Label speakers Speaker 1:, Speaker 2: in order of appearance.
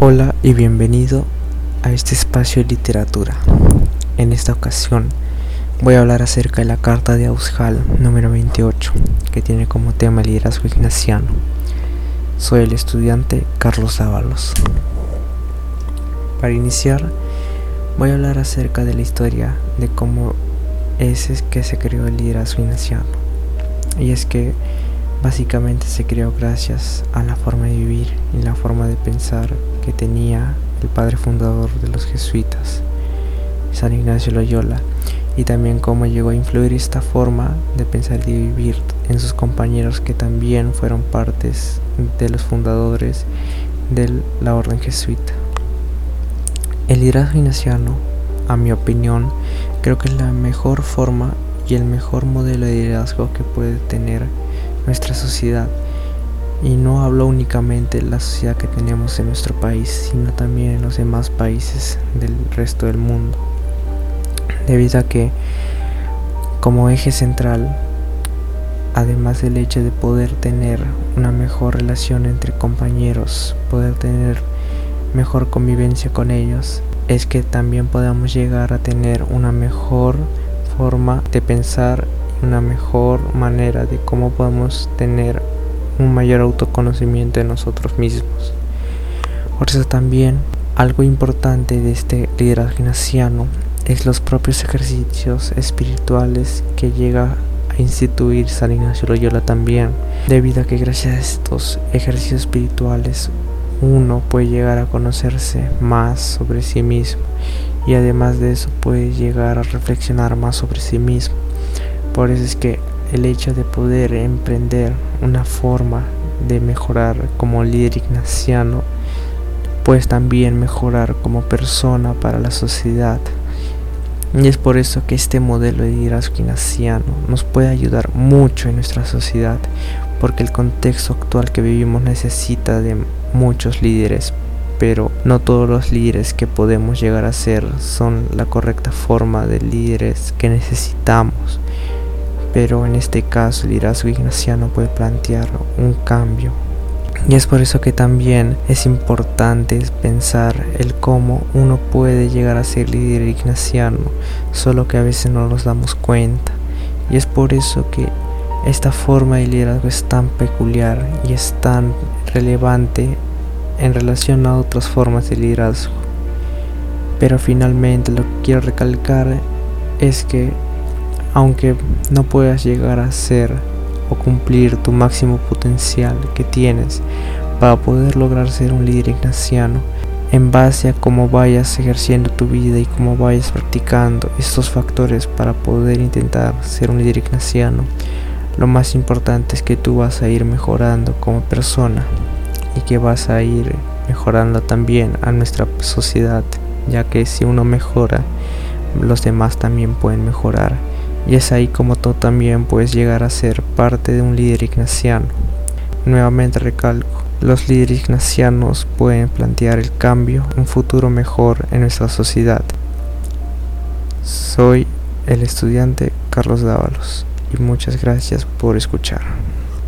Speaker 1: Hola y bienvenido a este espacio de literatura. En esta ocasión voy a hablar acerca de la carta de Aushal número 28, que tiene como tema el liderazgo ignaciano. Soy el estudiante Carlos Ábalos. Para iniciar, voy a hablar acerca de la historia de cómo es que se creó el liderazgo ignaciano. Y es que básicamente se creó gracias a la forma de vivir y la forma de pensar que tenía el padre fundador de los jesuitas, San Ignacio Loyola, y también cómo llegó a influir esta forma de pensar y vivir en sus compañeros que también fueron partes de los fundadores de la orden jesuita. El liderazgo ignaciano, a mi opinión, creo que es la mejor forma y el mejor modelo de liderazgo que puede tener nuestra sociedad. Y no hablo únicamente de la sociedad que tenemos en nuestro país, sino también en los demás países del resto del mundo. Debido a que como eje central, además del hecho de poder tener una mejor relación entre compañeros, poder tener mejor convivencia con ellos, es que también podamos llegar a tener una mejor forma de pensar una mejor manera de cómo podemos tener un mayor autoconocimiento de nosotros mismos. Por eso también algo importante de este liderazgo ignaciano es los propios ejercicios espirituales que llega a instituir San Ignacio Loyola también, debido a que gracias a estos ejercicios espirituales uno puede llegar a conocerse más sobre sí mismo y además de eso puede llegar a reflexionar más sobre sí mismo por eso es que el hecho de poder emprender una forma de mejorar como líder ignaciano, pues también mejorar como persona para la sociedad. Y es por eso que este modelo de liderazgo ignaciano nos puede ayudar mucho en nuestra sociedad, porque el contexto actual que vivimos necesita de muchos líderes, pero no todos los líderes que podemos llegar a ser son la correcta forma de líderes que necesitamos pero en este caso el liderazgo ignaciano puede plantear un cambio. Y es por eso que también es importante pensar el cómo uno puede llegar a ser líder ignaciano, solo que a veces no nos damos cuenta. Y es por eso que esta forma de liderazgo es tan peculiar y es tan relevante en relación a otras formas de liderazgo. Pero finalmente lo que quiero recalcar es que aunque no puedas llegar a ser o cumplir tu máximo potencial que tienes para poder lograr ser un líder ignaciano, en base a cómo vayas ejerciendo tu vida y cómo vayas practicando estos factores para poder intentar ser un líder ignaciano, lo más importante es que tú vas a ir mejorando como persona y que vas a ir mejorando también a nuestra sociedad, ya que si uno mejora, los demás también pueden mejorar y es ahí como tú también puedes llegar a ser parte de un líder ignaciano. Nuevamente recalco, los líderes ignacianos pueden plantear el cambio, un futuro mejor en nuestra sociedad. Soy el estudiante Carlos Dávalos y muchas gracias por escuchar.